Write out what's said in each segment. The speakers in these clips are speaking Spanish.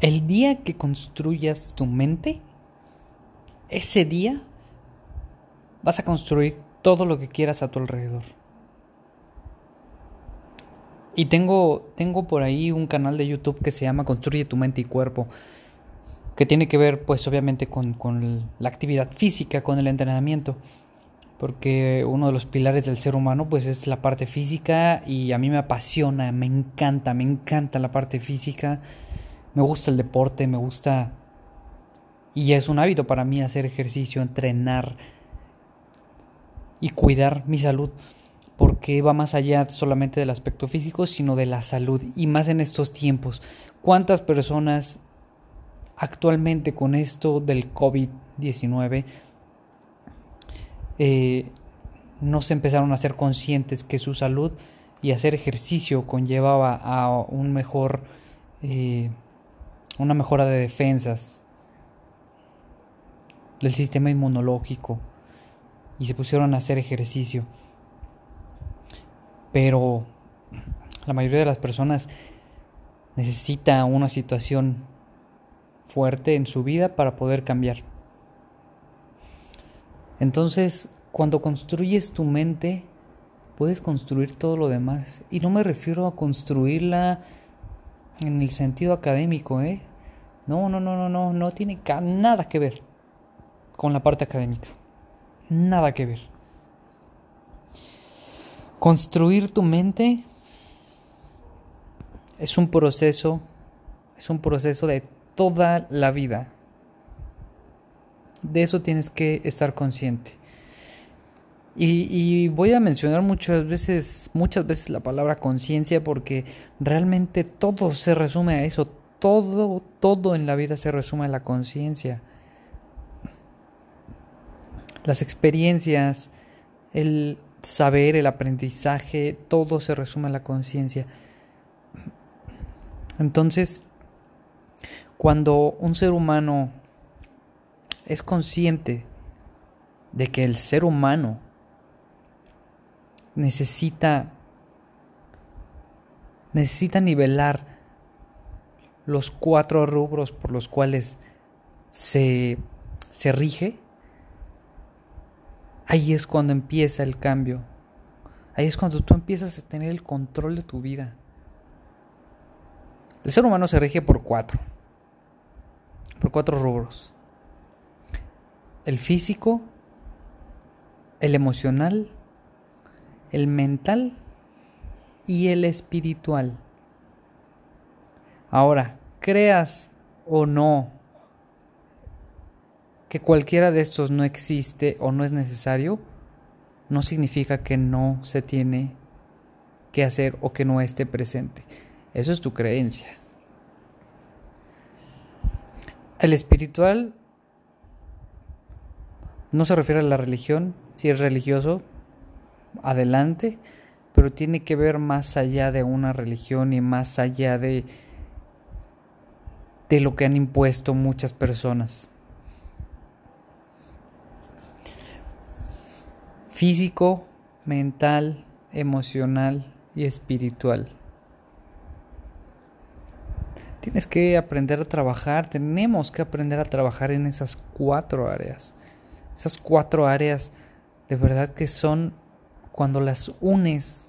El día que construyas tu mente, ese día vas a construir todo lo que quieras a tu alrededor. Y tengo, tengo por ahí un canal de YouTube que se llama Construye tu mente y cuerpo, que tiene que ver pues obviamente con, con la actividad física, con el entrenamiento, porque uno de los pilares del ser humano pues es la parte física y a mí me apasiona, me encanta, me encanta la parte física me gusta el deporte, me gusta... Y es un hábito para mí hacer ejercicio, entrenar y cuidar mi salud, porque va más allá solamente del aspecto físico, sino de la salud, y más en estos tiempos. ¿Cuántas personas actualmente con esto del COVID-19 eh, no se empezaron a ser conscientes que su salud y hacer ejercicio conllevaba a un mejor... Eh, una mejora de defensas del sistema inmunológico y se pusieron a hacer ejercicio. Pero la mayoría de las personas necesita una situación fuerte en su vida para poder cambiar. Entonces, cuando construyes tu mente, puedes construir todo lo demás. Y no me refiero a construirla en el sentido académico, ¿eh? No, no, no, no, no, no tiene nada que ver con la parte académica. Nada que ver. Construir tu mente es un proceso, es un proceso de toda la vida. De eso tienes que estar consciente. Y, voy a mencionar muchas veces, muchas veces la palabra conciencia porque realmente todo se resume a eso. Todo, todo en la vida se resume a la conciencia. Las experiencias, el saber, el aprendizaje, todo se resume a la conciencia. Entonces, cuando un ser humano es consciente de que el ser humano necesita necesita nivelar los cuatro rubros por los cuales se, se rige, ahí es cuando empieza el cambio. Ahí es cuando tú empiezas a tener el control de tu vida. El ser humano se rige por cuatro, por cuatro rubros. El físico, el emocional, el mental y el espiritual. Ahora, creas o no que cualquiera de estos no existe o no es necesario, no significa que no se tiene que hacer o que no esté presente. Eso es tu creencia. El espiritual no se refiere a la religión, si es religioso, adelante, pero tiene que ver más allá de una religión y más allá de, de lo que han impuesto muchas personas. Físico, mental, emocional y espiritual. Tienes que aprender a trabajar, tenemos que aprender a trabajar en esas cuatro áreas. Esas cuatro áreas de verdad que son cuando las unes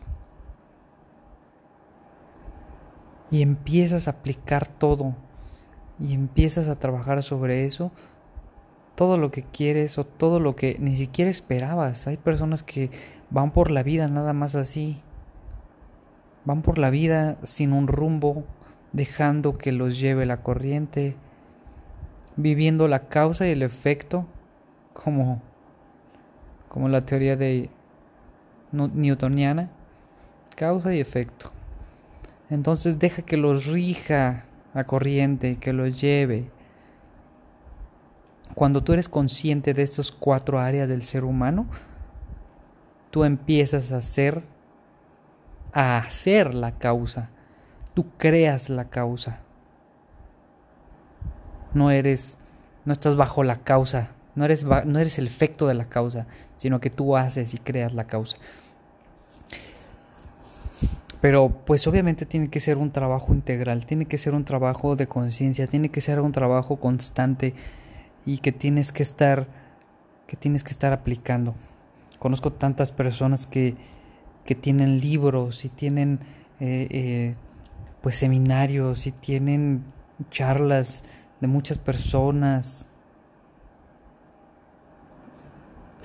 y empiezas a aplicar todo y empiezas a trabajar sobre eso, todo lo que quieres o todo lo que ni siquiera esperabas. Hay personas que van por la vida nada más así. Van por la vida sin un rumbo, dejando que los lleve la corriente, viviendo la causa y el efecto como como la teoría de newtoniana, causa y efecto. Entonces deja que los rija la corriente, que los lleve. Cuando tú eres consciente de estas cuatro áreas del ser humano, tú empiezas a hacer, a hacer la causa. Tú creas la causa. No eres, no estás bajo la causa, no eres, no eres el efecto de la causa, sino que tú haces y creas la causa. Pero pues obviamente tiene que ser un trabajo integral, tiene que ser un trabajo de conciencia, tiene que ser un trabajo constante y que tienes que estar que tienes que estar aplicando. Conozco tantas personas que, que tienen libros y tienen eh, eh, pues seminarios y tienen charlas de muchas personas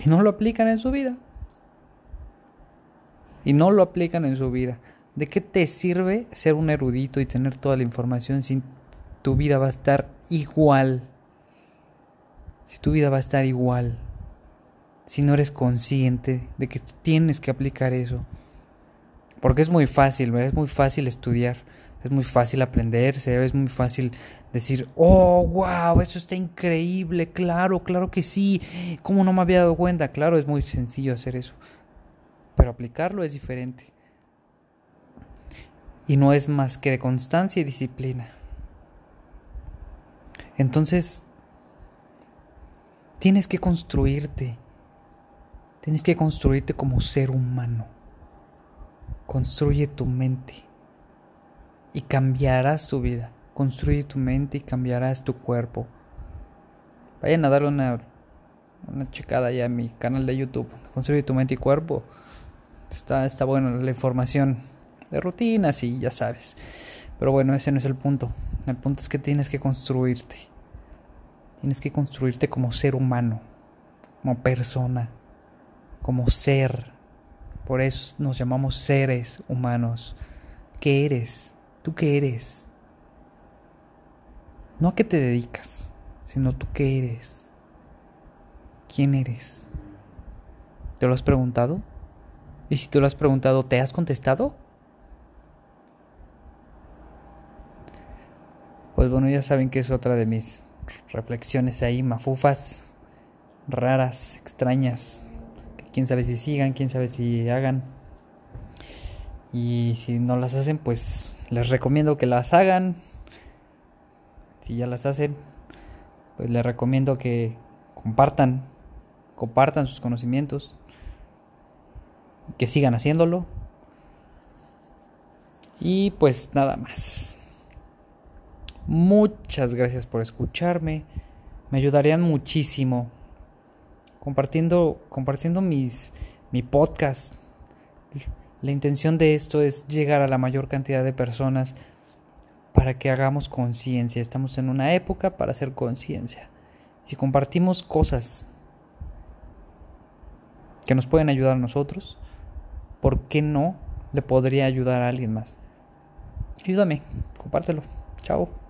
y no lo aplican en su vida. Y no lo aplican en su vida. ¿De qué te sirve ser un erudito y tener toda la información si tu vida va a estar igual? Si tu vida va a estar igual. Si no eres consciente de que tienes que aplicar eso. Porque es muy fácil, es muy fácil estudiar, es muy fácil aprenderse, es muy fácil decir, oh, wow, eso está increíble, claro, claro que sí, ¿cómo no me había dado cuenta? Claro, es muy sencillo hacer eso, pero aplicarlo es diferente. Y no es más que de constancia y disciplina. Entonces, tienes que construirte, tienes que construirte como ser humano. Construye tu mente y cambiarás tu vida. Construye tu mente y cambiarás tu cuerpo. Vayan a darle una, una checada ya a mi canal de YouTube. Construye tu mente y cuerpo. Está, está bueno la información de rutinas y ya sabes. Pero bueno, ese no es el punto. El punto es que tienes que construirte. Tienes que construirte como ser humano, como persona, como ser. Por eso nos llamamos seres humanos. ¿Qué eres? ¿Tú qué eres? No a qué te dedicas, sino tú qué eres. ¿Quién eres? ¿Te lo has preguntado? Y si te lo has preguntado, ¿te has contestado? Pues bueno, ya saben que es otra de mis reflexiones ahí, mafufas, raras, extrañas, quién sabe si sigan, quién sabe si hagan. Y si no las hacen, pues les recomiendo que las hagan. Si ya las hacen, pues les recomiendo que compartan, compartan sus conocimientos, que sigan haciéndolo. Y pues nada más. Muchas gracias por escucharme. Me ayudarían muchísimo compartiendo, compartiendo mis, mi podcast. La intención de esto es llegar a la mayor cantidad de personas para que hagamos conciencia. Estamos en una época para hacer conciencia. Si compartimos cosas que nos pueden ayudar a nosotros, ¿por qué no le podría ayudar a alguien más? Ayúdame, compártelo. Chao.